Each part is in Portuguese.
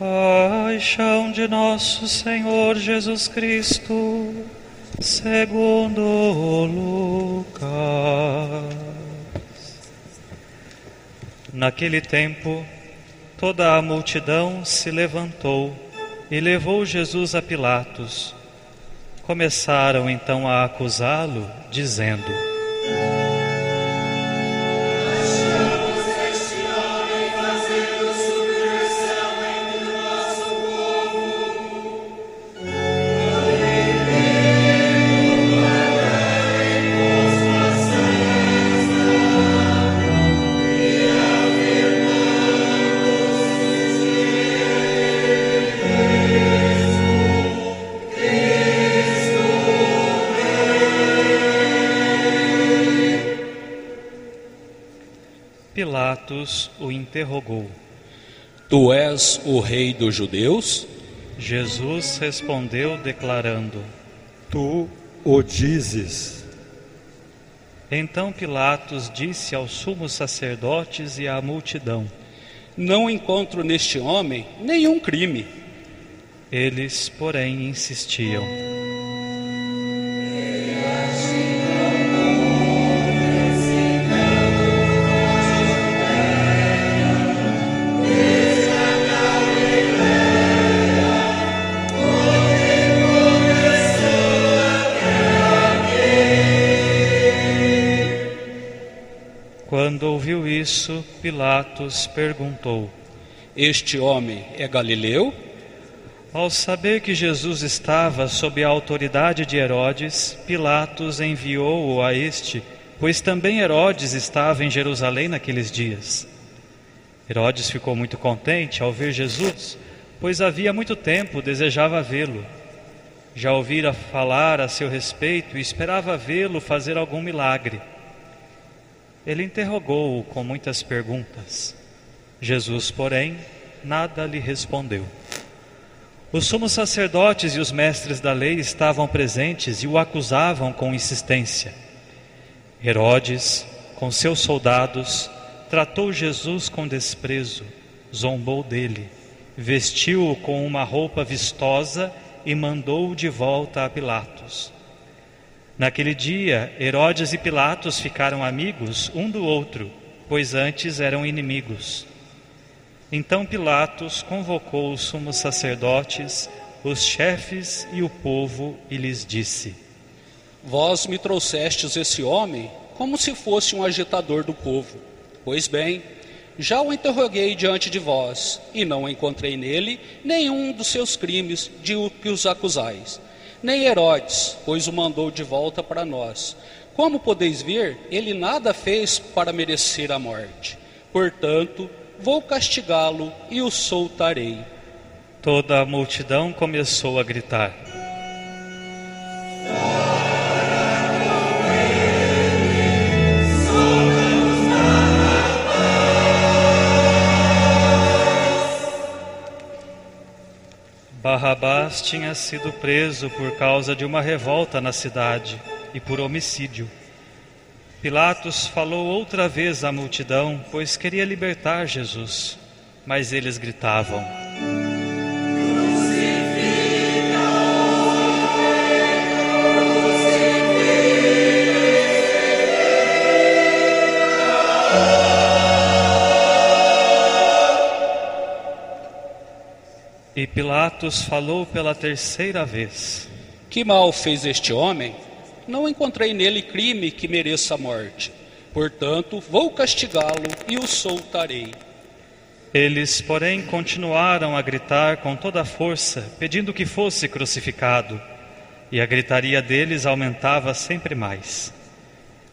Paixão de nosso Senhor Jesus Cristo, segundo Lucas. Naquele tempo, toda a multidão se levantou e levou Jesus a Pilatos. Começaram então a acusá-lo, dizendo: Pilatos o interrogou: Tu és o rei dos judeus? Jesus respondeu, declarando: Tu o dizes. Então Pilatos disse aos sumos sacerdotes e à multidão: Não encontro neste homem nenhum crime. Eles, porém, insistiam. Isso, Pilatos perguntou: Este homem é galileu? Ao saber que Jesus estava sob a autoridade de Herodes, Pilatos enviou-o a este, pois também Herodes estava em Jerusalém naqueles dias. Herodes ficou muito contente ao ver Jesus, pois havia muito tempo desejava vê-lo. Já ouvira falar a seu respeito e esperava vê-lo fazer algum milagre. Ele interrogou-o com muitas perguntas. Jesus, porém, nada lhe respondeu. Os sumos sacerdotes e os mestres da lei estavam presentes e o acusavam com insistência. Herodes, com seus soldados, tratou Jesus com desprezo, zombou dele, vestiu-o com uma roupa vistosa e mandou-o de volta a Pilatos. Naquele dia, Herodes e Pilatos ficaram amigos um do outro, pois antes eram inimigos. Então Pilatos convocou os sumos sacerdotes, os chefes e o povo e lhes disse: Vós me trouxestes esse homem como se fosse um agitador do povo. Pois bem, já o interroguei diante de vós, e não encontrei nele nenhum dos seus crimes de que os acusais nem Herodes, pois o mandou de volta para nós. Como podeis ver, ele nada fez para merecer a morte. Portanto, vou castigá-lo e o soltarei. Toda a multidão começou a gritar. Barrabás tinha sido preso por causa de uma revolta na cidade e por homicídio. Pilatos falou outra vez à multidão, pois queria libertar Jesus, mas eles gritavam: E Pilatos falou pela terceira vez: Que mal fez este homem? Não encontrei nele crime que mereça a morte. Portanto, vou castigá-lo e o soltarei. Eles, porém, continuaram a gritar com toda a força, pedindo que fosse crucificado. E a gritaria deles aumentava sempre mais.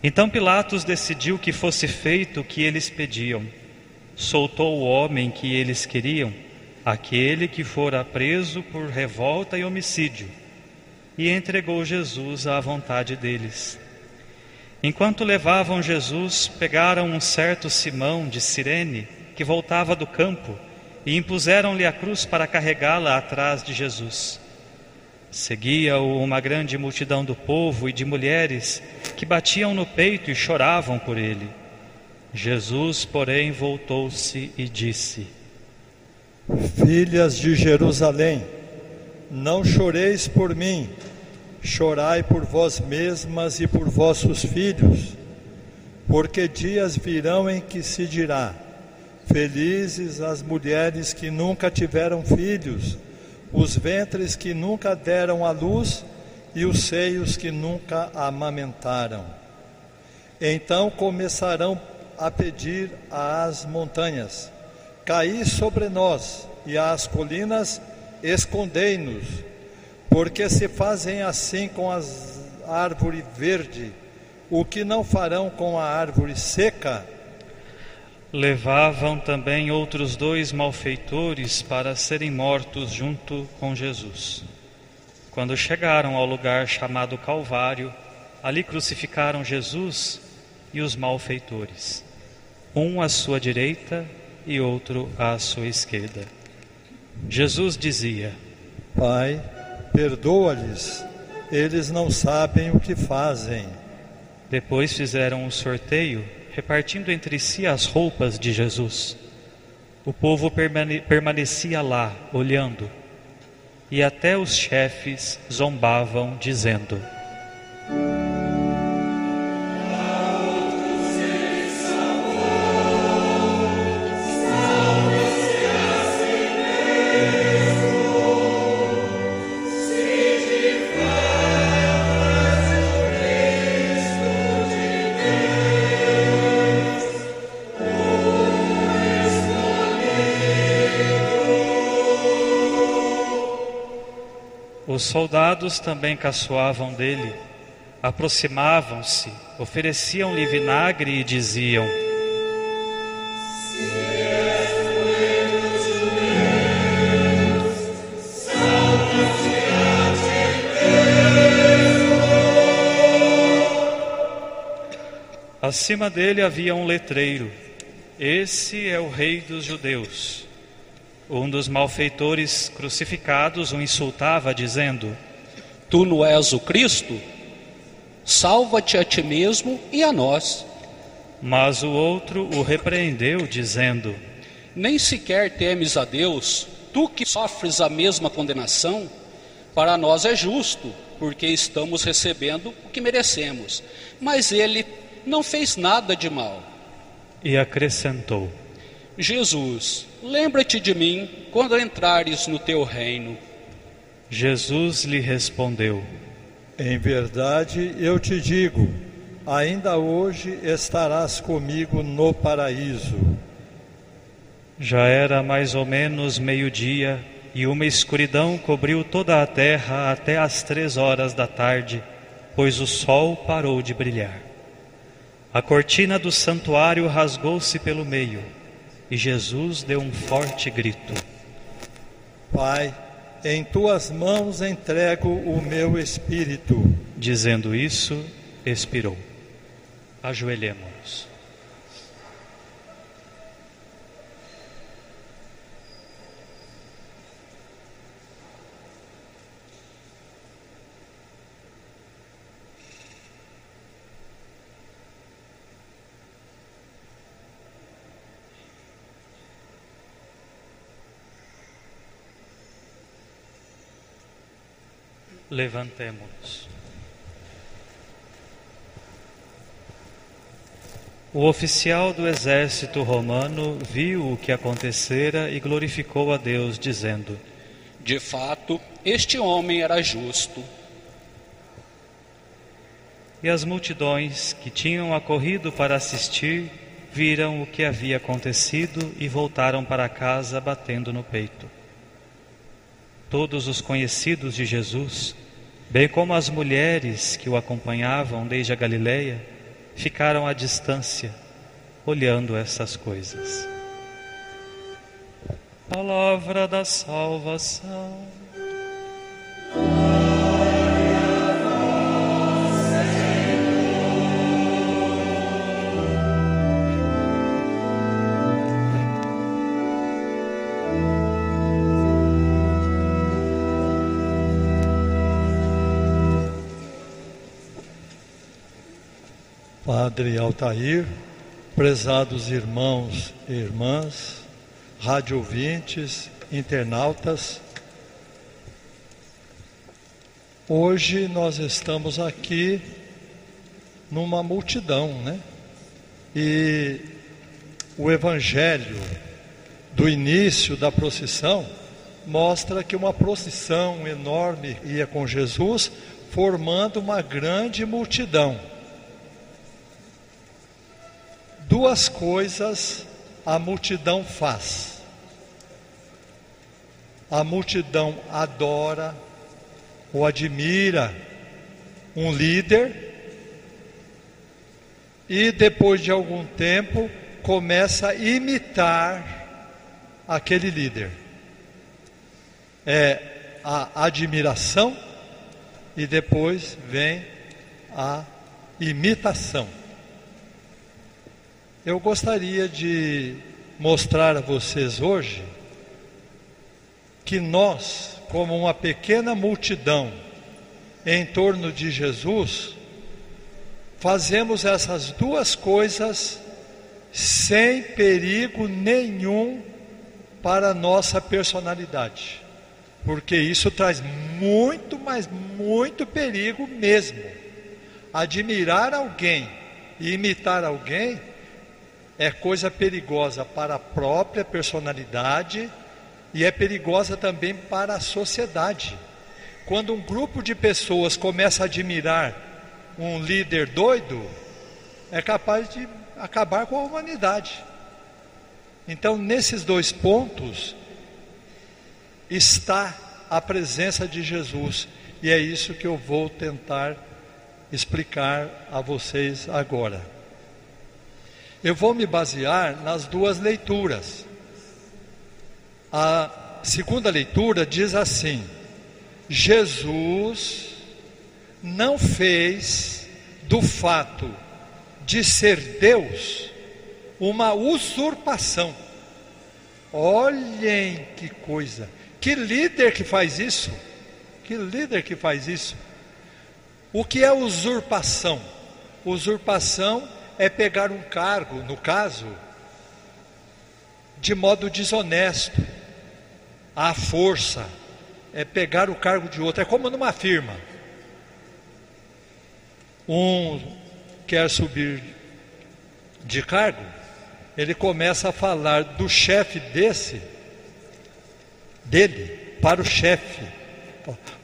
Então Pilatos decidiu que fosse feito o que eles pediam. Soltou o homem que eles queriam aquele que fora preso por revolta e homicídio, e entregou Jesus à vontade deles. Enquanto levavam Jesus, pegaram um certo Simão de Cirene, que voltava do campo, e impuseram-lhe a cruz para carregá-la atrás de Jesus. Seguia-o uma grande multidão do povo e de mulheres que batiam no peito e choravam por ele. Jesus, porém, voltou-se e disse: Filhas de Jerusalém, não choreis por mim, chorai por vós mesmas e por vossos filhos, porque dias virão em que se dirá: Felizes as mulheres que nunca tiveram filhos, os ventres que nunca deram à luz e os seios que nunca amamentaram. Então começarão a pedir às montanhas: Caí sobre nós, e às colinas: Escondei-nos, porque se fazem assim com a árvore verde, o que não farão com a árvore seca? Levavam também outros dois malfeitores para serem mortos junto com Jesus. Quando chegaram ao lugar chamado Calvário, ali crucificaram Jesus e os malfeitores, um à sua direita e outro à sua esquerda. Jesus dizia: Pai, perdoa-lhes, eles não sabem o que fazem. Depois fizeram um sorteio, repartindo entre si as roupas de Jesus. O povo permane permanecia lá, olhando, e até os chefes zombavam, dizendo: soldados também caçoavam dele, aproximavam-se, ofereciam-lhe vinagre e diziam: Acima dele havia um letreiro: Esse é o Rei dos Judeus. Um dos malfeitores crucificados o insultava, dizendo: Tu não és o Cristo? Salva-te a ti mesmo e a nós. Mas o outro o repreendeu, dizendo: Nem sequer temes a Deus, tu que sofres a mesma condenação? Para nós é justo, porque estamos recebendo o que merecemos. Mas ele não fez nada de mal. E acrescentou: Jesus, lembra-te de mim quando entrares no teu reino. Jesus lhe respondeu: Em verdade eu te digo, ainda hoje estarás comigo no paraíso. Já era mais ou menos meio-dia e uma escuridão cobriu toda a terra até às três horas da tarde, pois o sol parou de brilhar. A cortina do santuário rasgou-se pelo meio e Jesus deu um forte grito: Pai, em tuas mãos entrego o meu espírito. Dizendo isso, expirou. Ajoelhemos. Levantemos-nos. O oficial do exército romano viu o que acontecera e glorificou a Deus, dizendo: De fato, este homem era justo. E as multidões que tinham acorrido para assistir viram o que havia acontecido e voltaram para casa batendo no peito. Todos os conhecidos de Jesus, bem como as mulheres que o acompanhavam desde a Galileia, ficaram à distância, olhando essas coisas. Palavra da salvação. Padre Altair, prezados irmãos e irmãs, rádio ouvintes internautas. Hoje nós estamos aqui numa multidão, né? E o evangelho do início da procissão mostra que uma procissão enorme ia com Jesus, formando uma grande multidão. Duas coisas a multidão faz. A multidão adora ou admira um líder e depois de algum tempo começa a imitar aquele líder. É a admiração e depois vem a imitação. Eu gostaria de mostrar a vocês hoje que nós, como uma pequena multidão em torno de Jesus, fazemos essas duas coisas sem perigo nenhum para a nossa personalidade, porque isso traz muito, mas muito perigo mesmo. Admirar alguém e imitar alguém é coisa perigosa para a própria personalidade e é perigosa também para a sociedade. Quando um grupo de pessoas começa a admirar um líder doido, é capaz de acabar com a humanidade. Então, nesses dois pontos está a presença de Jesus, e é isso que eu vou tentar explicar a vocês agora. Eu vou me basear nas duas leituras. A segunda leitura diz assim: Jesus não fez do fato de ser Deus uma usurpação. Olhem que coisa! Que líder que faz isso? Que líder que faz isso? O que é usurpação? Usurpação é pegar um cargo, no caso, de modo desonesto, à força, é pegar o cargo de outro, é como numa firma. Um quer subir de cargo, ele começa a falar do chefe desse, dele, para o chefe.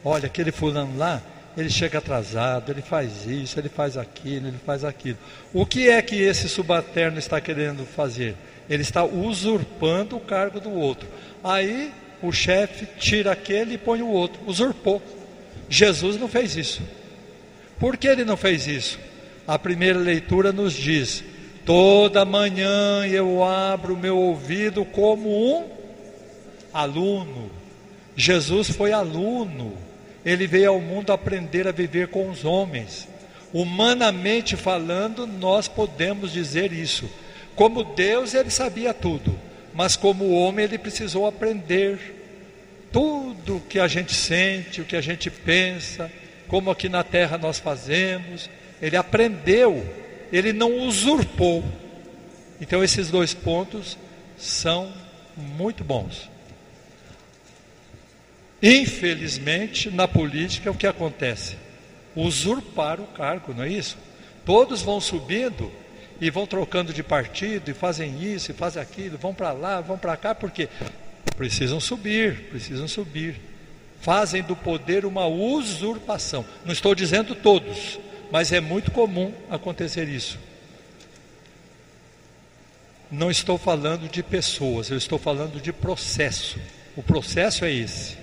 Olha, aquele fulano lá, ele chega atrasado, ele faz isso, ele faz aquilo, ele faz aquilo. O que é que esse subalterno está querendo fazer? Ele está usurpando o cargo do outro. Aí o chefe tira aquele e põe o outro, usurpou. Jesus não fez isso. Por que ele não fez isso? A primeira leitura nos diz: toda manhã eu abro meu ouvido como um aluno. Jesus foi aluno ele veio ao mundo aprender a viver com os homens. Humanamente falando, nós podemos dizer isso. Como Deus, ele sabia tudo, mas como homem, ele precisou aprender tudo o que a gente sente, o que a gente pensa, como aqui na terra nós fazemos. Ele aprendeu, ele não usurpou. Então, esses dois pontos são muito bons. Infelizmente, na política, o que acontece? Usurpar o cargo, não é isso? Todos vão subindo e vão trocando de partido e fazem isso e fazem aquilo, vão para lá, vão para cá, porque precisam subir, precisam subir. Fazem do poder uma usurpação. Não estou dizendo todos, mas é muito comum acontecer isso. Não estou falando de pessoas, eu estou falando de processo. O processo é esse.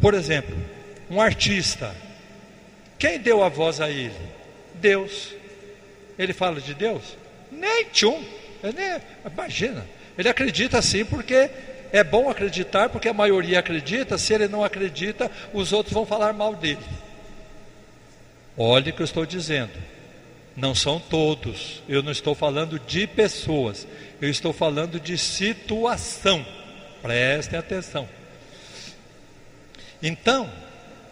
Por exemplo, um artista, quem deu a voz a ele? Deus. Ele fala de Deus? Nem tchum. Ele, imagina. Ele acredita assim porque é bom acreditar, porque a maioria acredita. Se ele não acredita, os outros vão falar mal dele. Olhe o que eu estou dizendo. Não são todos. Eu não estou falando de pessoas. Eu estou falando de situação. Prestem atenção. Então,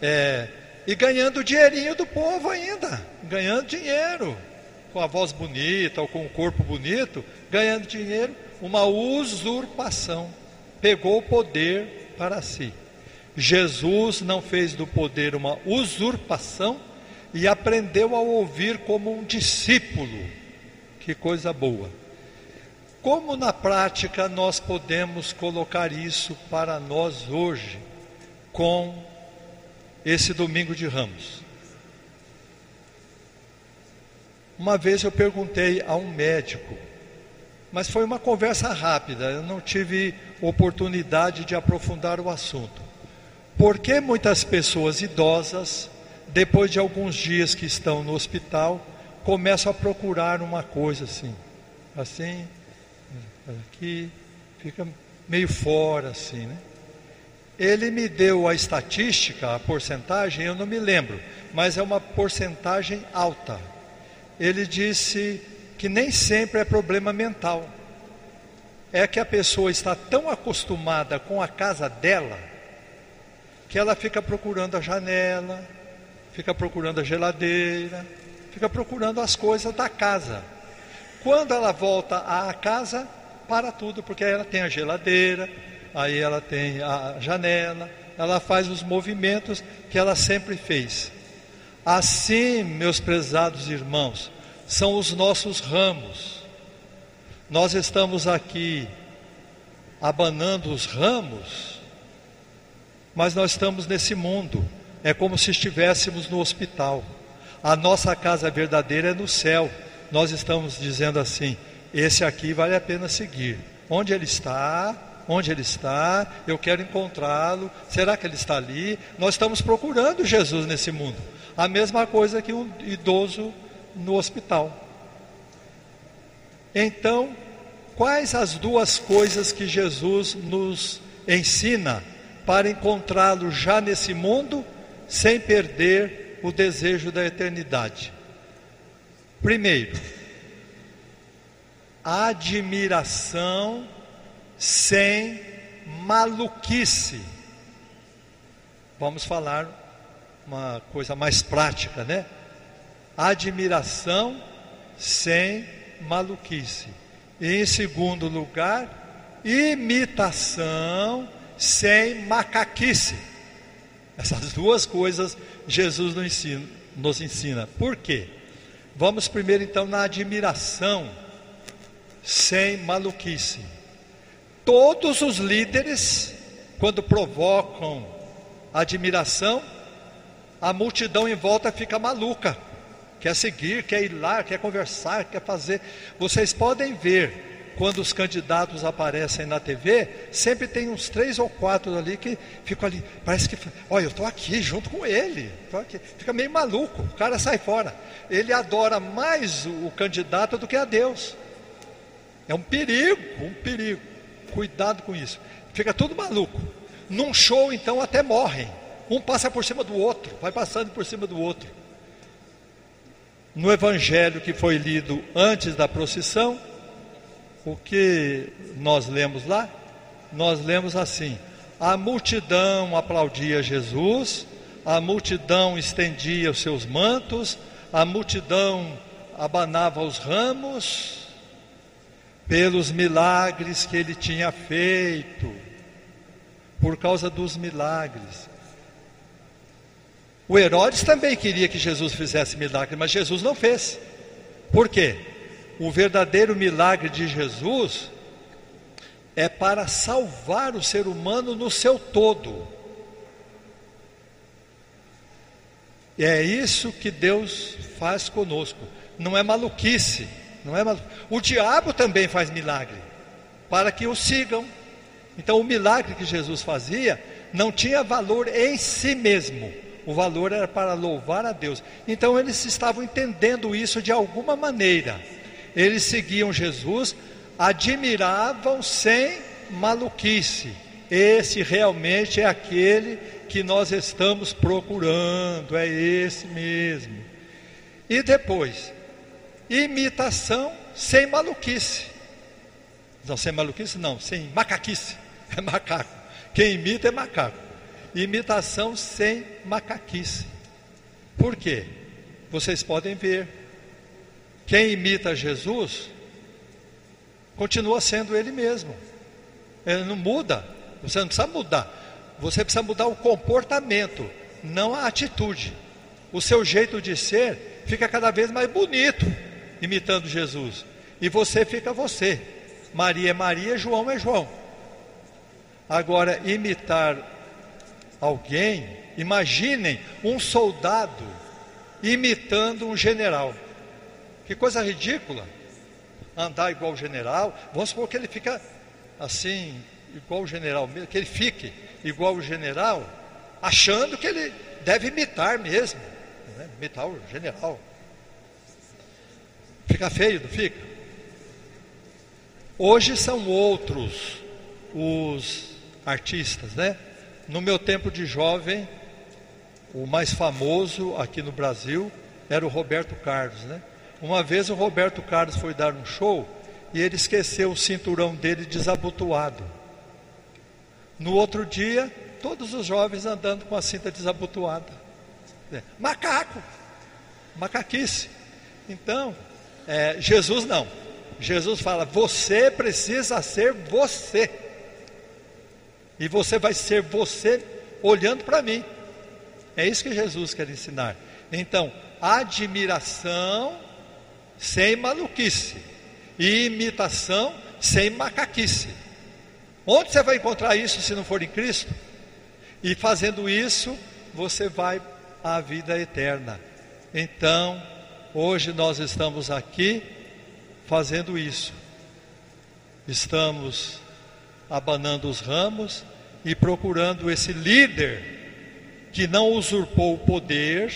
é, e ganhando o dinheirinho do povo ainda, ganhando dinheiro, com a voz bonita ou com o corpo bonito, ganhando dinheiro, uma usurpação. pegou o poder para si. Jesus não fez do poder uma usurpação e aprendeu a ouvir como um discípulo. Que coisa boa. Como na prática nós podemos colocar isso para nós hoje, com esse domingo de ramos? Uma vez eu perguntei a um médico, mas foi uma conversa rápida, eu não tive oportunidade de aprofundar o assunto. Por que muitas pessoas idosas, depois de alguns dias que estão no hospital, começam a procurar uma coisa assim, assim, aqui, fica meio fora assim, né? Ele me deu a estatística, a porcentagem, eu não me lembro, mas é uma porcentagem alta. Ele disse que nem sempre é problema mental. É que a pessoa está tão acostumada com a casa dela que ela fica procurando a janela, fica procurando a geladeira, fica procurando as coisas da casa. Quando ela volta à casa, para tudo, porque ela tem a geladeira, aí ela tem a janela, ela faz os movimentos que ela sempre fez. Assim, meus prezados irmãos, são os nossos ramos. Nós estamos aqui abanando os ramos mas nós estamos nesse mundo. É como se estivéssemos no hospital. A nossa casa verdadeira é no céu. Nós estamos dizendo assim: esse aqui vale a pena seguir. Onde ele está? Onde ele está? Eu quero encontrá-lo. Será que ele está ali? Nós estamos procurando Jesus nesse mundo. A mesma coisa que um idoso no hospital. Então, quais as duas coisas que Jesus nos ensina para encontrá-lo já nesse mundo, sem perder o desejo da eternidade. Primeiro, admiração sem maluquice. Vamos falar uma coisa mais prática, né? Admiração sem maluquice. E em segundo lugar, imitação sem macaquice. Essas duas coisas Jesus nos ensina, nos ensina. Por quê? Vamos primeiro então na admiração, sem maluquice. Todos os líderes, quando provocam admiração, a multidão em volta fica maluca, quer seguir, quer ir lá, quer conversar, quer fazer. Vocês podem ver quando os candidatos aparecem na TV, sempre tem uns três ou quatro ali que ficam ali, parece que, olha, eu estou aqui junto com ele, aqui. fica meio maluco, o cara sai fora. Ele adora mais o candidato do que a Deus. É um perigo, um perigo. Cuidado com isso. Fica tudo maluco. Num show, então, até morrem. Um passa por cima do outro, vai passando por cima do outro. No evangelho que foi lido antes da procissão, o que nós lemos lá? Nós lemos assim: a multidão aplaudia Jesus, a multidão estendia os seus mantos, a multidão abanava os ramos, pelos milagres que ele tinha feito, por causa dos milagres. O Herodes também queria que Jesus fizesse milagre, mas Jesus não fez. Por quê? o verdadeiro milagre de Jesus é para salvar o ser humano no seu todo. E é isso que Deus faz conosco. Não é maluquice, não é malu... O diabo também faz milagre para que o sigam. Então o milagre que Jesus fazia não tinha valor em si mesmo. O valor era para louvar a Deus. Então eles estavam entendendo isso de alguma maneira. Eles seguiam Jesus, admiravam sem maluquice. Esse realmente é aquele que nós estamos procurando, é esse mesmo. E depois, imitação sem maluquice. Não, sem maluquice não, sem macaquice. É macaco. Quem imita é macaco. Imitação sem macaquice. Por quê? Vocês podem ver quem imita Jesus continua sendo ele mesmo. Ele não muda. Você não precisa mudar. Você precisa mudar o comportamento, não a atitude. O seu jeito de ser fica cada vez mais bonito, imitando Jesus. E você fica você. Maria é Maria, João é João. Agora, imitar alguém, imaginem um soldado imitando um general. Que coisa ridícula. Andar igual o general. Vamos supor que ele fica assim, igual o general mesmo, que ele fique igual o general, achando que ele deve imitar mesmo. Né? Imitar o general. Fica feio, não fica? Hoje são outros os artistas, né? No meu tempo de jovem, o mais famoso aqui no Brasil era o Roberto Carlos, né? Uma vez o Roberto Carlos foi dar um show e ele esqueceu o cinturão dele desabotoado. No outro dia, todos os jovens andando com a cinta desabotoada. É, macaco, macaquice. Então, é, Jesus não. Jesus fala: você precisa ser você. E você vai ser você olhando para mim. É isso que Jesus quer ensinar. Então, admiração sem maluquice, e imitação sem macaquice. Onde você vai encontrar isso se não for em Cristo? E fazendo isso, você vai à vida eterna. Então, hoje nós estamos aqui fazendo isso. Estamos abanando os ramos e procurando esse líder que não usurpou o poder,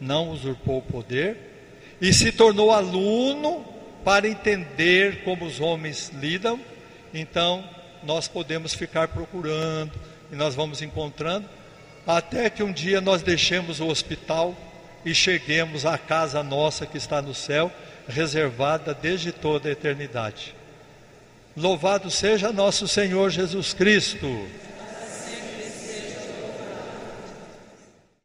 não usurpou o poder, e se tornou aluno para entender como os homens lidam. Então, nós podemos ficar procurando e nós vamos encontrando, até que um dia nós deixemos o hospital e cheguemos à casa nossa que está no céu, reservada desde toda a eternidade. Louvado seja nosso Senhor Jesus Cristo.